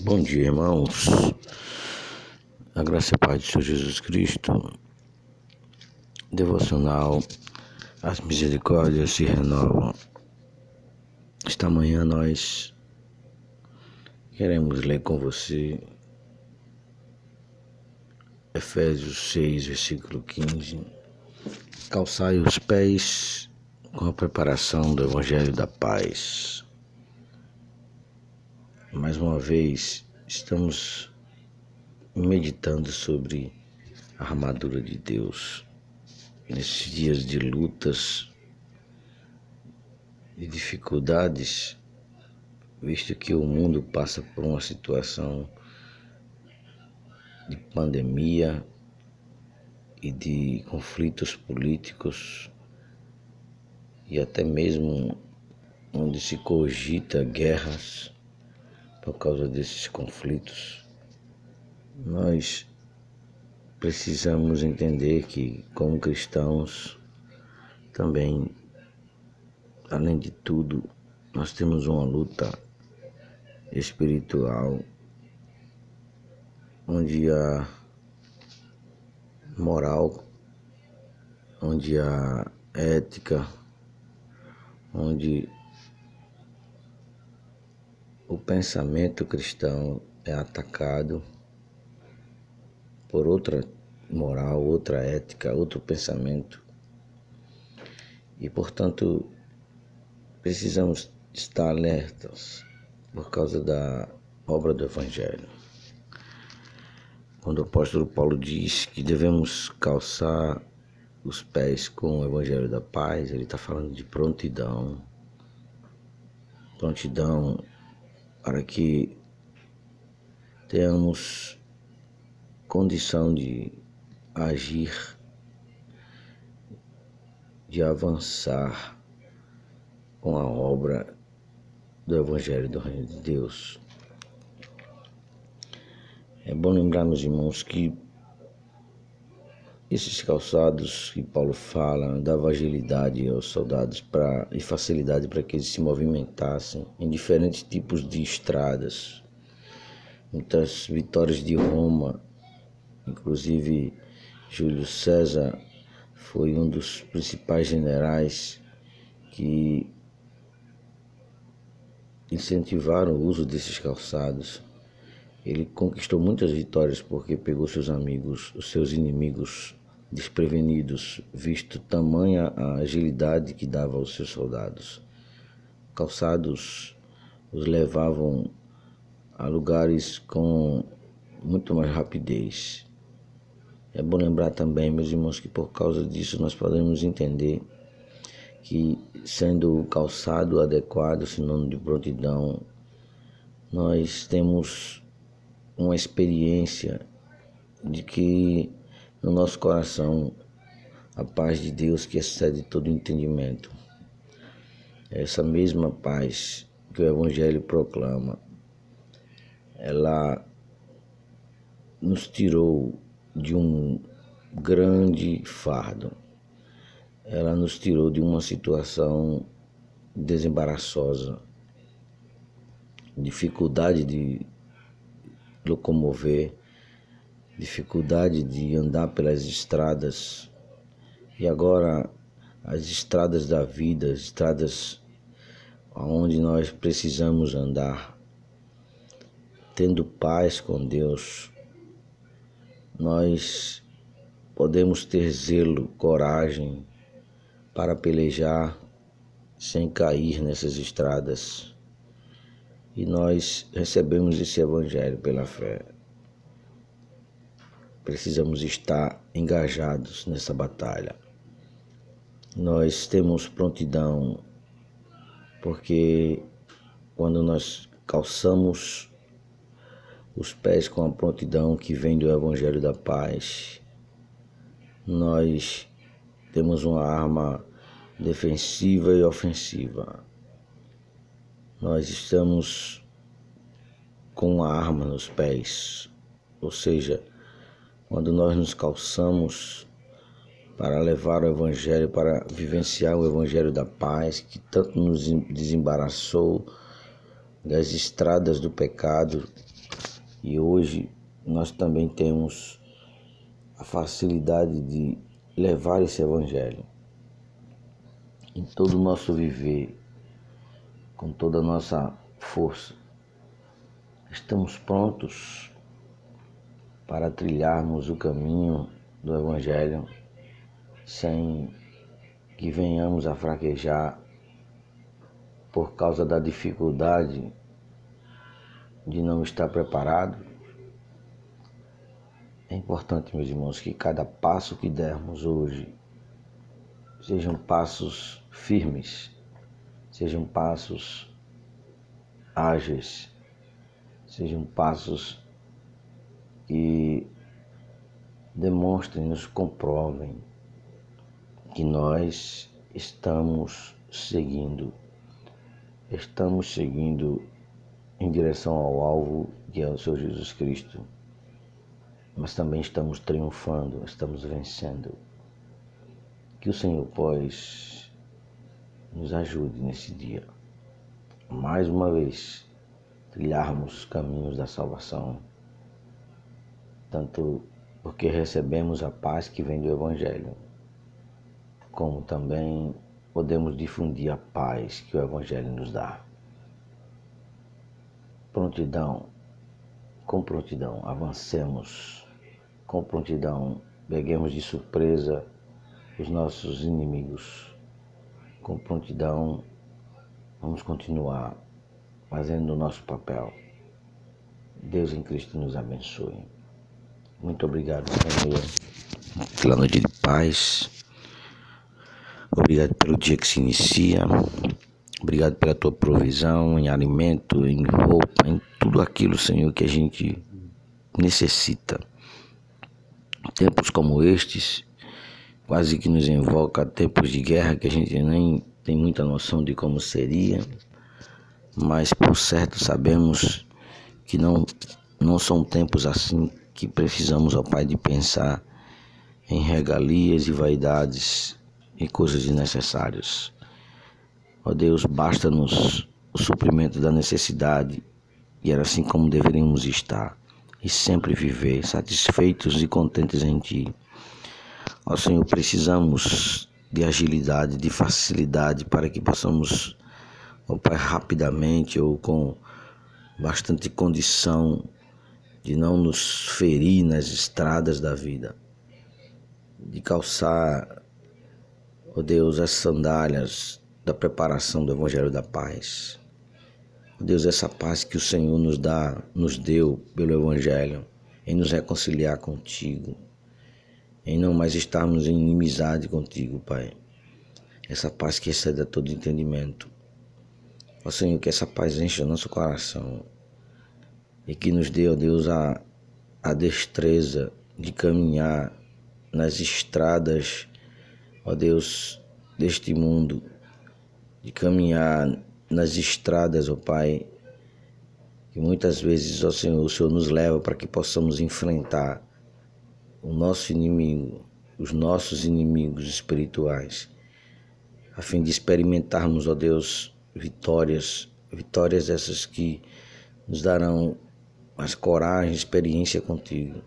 Bom dia, irmãos. A graça e a paz de Senhor Jesus Cristo. Devocional. As misericórdias se renovam. Esta manhã nós queremos ler com você Efésios 6, versículo 15. Calçai os pés com a preparação do Evangelho da Paz. Mais uma vez, estamos meditando sobre a armadura de Deus. Nesses dias de lutas e dificuldades, visto que o mundo passa por uma situação de pandemia e de conflitos políticos e até mesmo onde se cogita guerras por causa desses conflitos, nós precisamos entender que, como cristãos, também, além de tudo, nós temos uma luta espiritual onde a moral, onde a ética, onde o pensamento cristão é atacado por outra moral, outra ética, outro pensamento. E, portanto, precisamos estar alertas por causa da obra do Evangelho. Quando o apóstolo Paulo diz que devemos calçar os pés com o Evangelho da Paz, ele está falando de prontidão. Prontidão para que tenhamos condição de agir, de avançar com a obra do Evangelho do Reino de Deus. É bom lembrar, meus irmãos, que esses calçados que Paulo fala dava agilidade aos soldados pra, e facilidade para que eles se movimentassem em diferentes tipos de estradas. Muitas vitórias de Roma, inclusive Júlio César foi um dos principais generais que incentivaram o uso desses calçados. Ele conquistou muitas vitórias porque pegou seus amigos, os seus inimigos desprevenidos, visto tamanha a agilidade que dava aos seus soldados. Calçados os levavam a lugares com muito mais rapidez. É bom lembrar também, meus irmãos, que por causa disso nós podemos entender que, sendo o calçado adequado, sinônimo de prontidão, nós temos uma experiência de que no nosso coração a paz de Deus que excede todo entendimento. Essa mesma paz que o Evangelho proclama, ela nos tirou de um grande fardo. Ela nos tirou de uma situação desembaraçosa, dificuldade de locomover, dificuldade de andar pelas estradas. E agora as estradas da vida, as estradas onde nós precisamos andar, tendo paz com Deus, nós podemos ter zelo, coragem para pelejar sem cair nessas estradas. E nós recebemos esse evangelho pela fé precisamos estar engajados nessa batalha. Nós temos prontidão, porque quando nós calçamos os pés com a prontidão que vem do Evangelho da Paz, nós temos uma arma defensiva e ofensiva. Nós estamos com uma arma nos pés, ou seja, quando nós nos calçamos para levar o Evangelho, para vivenciar o Evangelho da paz, que tanto nos desembaraçou das estradas do pecado, E hoje nós também temos a facilidade de levar esse Evangelho em todo o nosso viver, com toda a nossa força. Estamos prontos para trilharmos o caminho do Evangelho sem que venhamos a fraquejar por causa da dificuldade de não estar preparado. É importante, meus irmãos, que cada passo que dermos hoje sejam passos firmes, sejam passos ágeis, sejam passos que demonstrem, nos comprovem que nós estamos seguindo, estamos seguindo em direção ao alvo que é o Senhor Jesus Cristo, mas também estamos triunfando, estamos vencendo. Que o Senhor, pois, nos ajude nesse dia, mais uma vez, trilharmos os caminhos da salvação, tanto porque recebemos a paz que vem do Evangelho, como também podemos difundir a paz que o Evangelho nos dá. Prontidão, com prontidão, avancemos, com prontidão, peguemos de surpresa os nossos inimigos. Com prontidão, vamos continuar fazendo o nosso papel. Deus em Cristo nos abençoe. Muito obrigado, Senhor, pela noite de paz. Obrigado pelo dia que se inicia. Obrigado pela tua provisão em alimento, em roupa, em tudo aquilo, Senhor, que a gente necessita. Tempos como estes, quase que nos invoca tempos de guerra que a gente nem tem muita noção de como seria, mas por certo sabemos que não, não são tempos assim que precisamos, ó Pai, de pensar em regalias e vaidades e coisas desnecessárias. Ó Deus, basta-nos o suprimento da necessidade e era assim como deveríamos estar e sempre viver satisfeitos e contentes em Ti. Ó Senhor, precisamos de agilidade, de facilidade para que possamos, ó Pai, rapidamente ou com bastante condição de não nos ferir nas estradas da vida, de calçar, ó oh Deus, as sandálias da preparação do Evangelho da Paz. Ó oh Deus, essa paz que o Senhor nos dá, nos deu pelo Evangelho, em nos reconciliar contigo, em não mais estarmos em inimizade contigo, Pai. Essa paz que excede a todo entendimento. Ó Senhor, que essa paz enche o nosso coração e que nos dê, ó Deus, a, a destreza de caminhar nas estradas, ó Deus, deste mundo, de caminhar nas estradas, ó Pai, que muitas vezes, ó Senhor, o Senhor nos leva para que possamos enfrentar o nosso inimigo, os nossos inimigos espirituais, a fim de experimentarmos, ó Deus, vitórias, vitórias essas que nos darão mais coragem, experiência contigo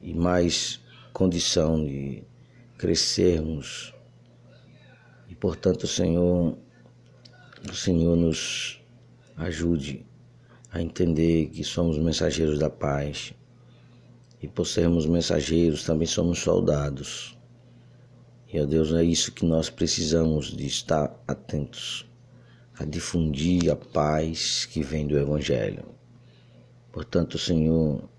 e mais condição de crescermos. E portanto, Senhor, o Senhor nos ajude a entender que somos mensageiros da paz. E por sermos mensageiros, também somos soldados. E, ó Deus, é isso que nós precisamos de estar atentos a difundir a paz que vem do Evangelho. Portanto, Senhor,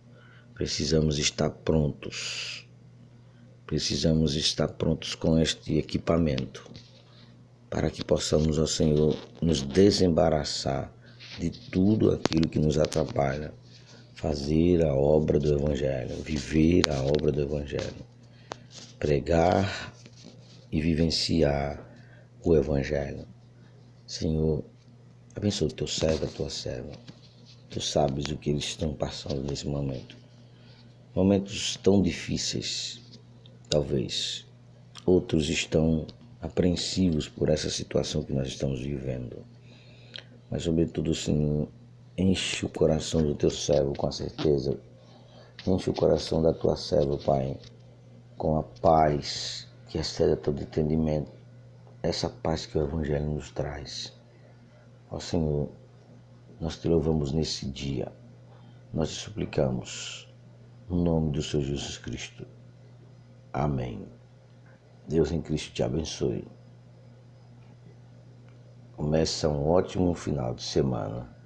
precisamos estar prontos. Precisamos estar prontos com este equipamento para que possamos, ó Senhor, nos desembaraçar de tudo aquilo que nos atrapalha, fazer a obra do Evangelho, viver a obra do Evangelho, pregar e vivenciar o Evangelho. Senhor, abençoe o teu servo, a tua serva. Tu sabes o que eles estão passando nesse momento. Momentos tão difíceis, talvez. Outros estão apreensivos por essa situação que nós estamos vivendo. Mas, sobretudo, Senhor, Enche o coração do teu servo com a certeza. Enche o coração da tua serva, Pai, com a paz que excede todo entendimento. Essa paz que o Evangelho nos traz. Ó Senhor, nós te louvamos nesse dia. Nós te suplicamos. No nome do Senhor Jesus Cristo. Amém. Deus em Cristo te abençoe. Começa um ótimo final de semana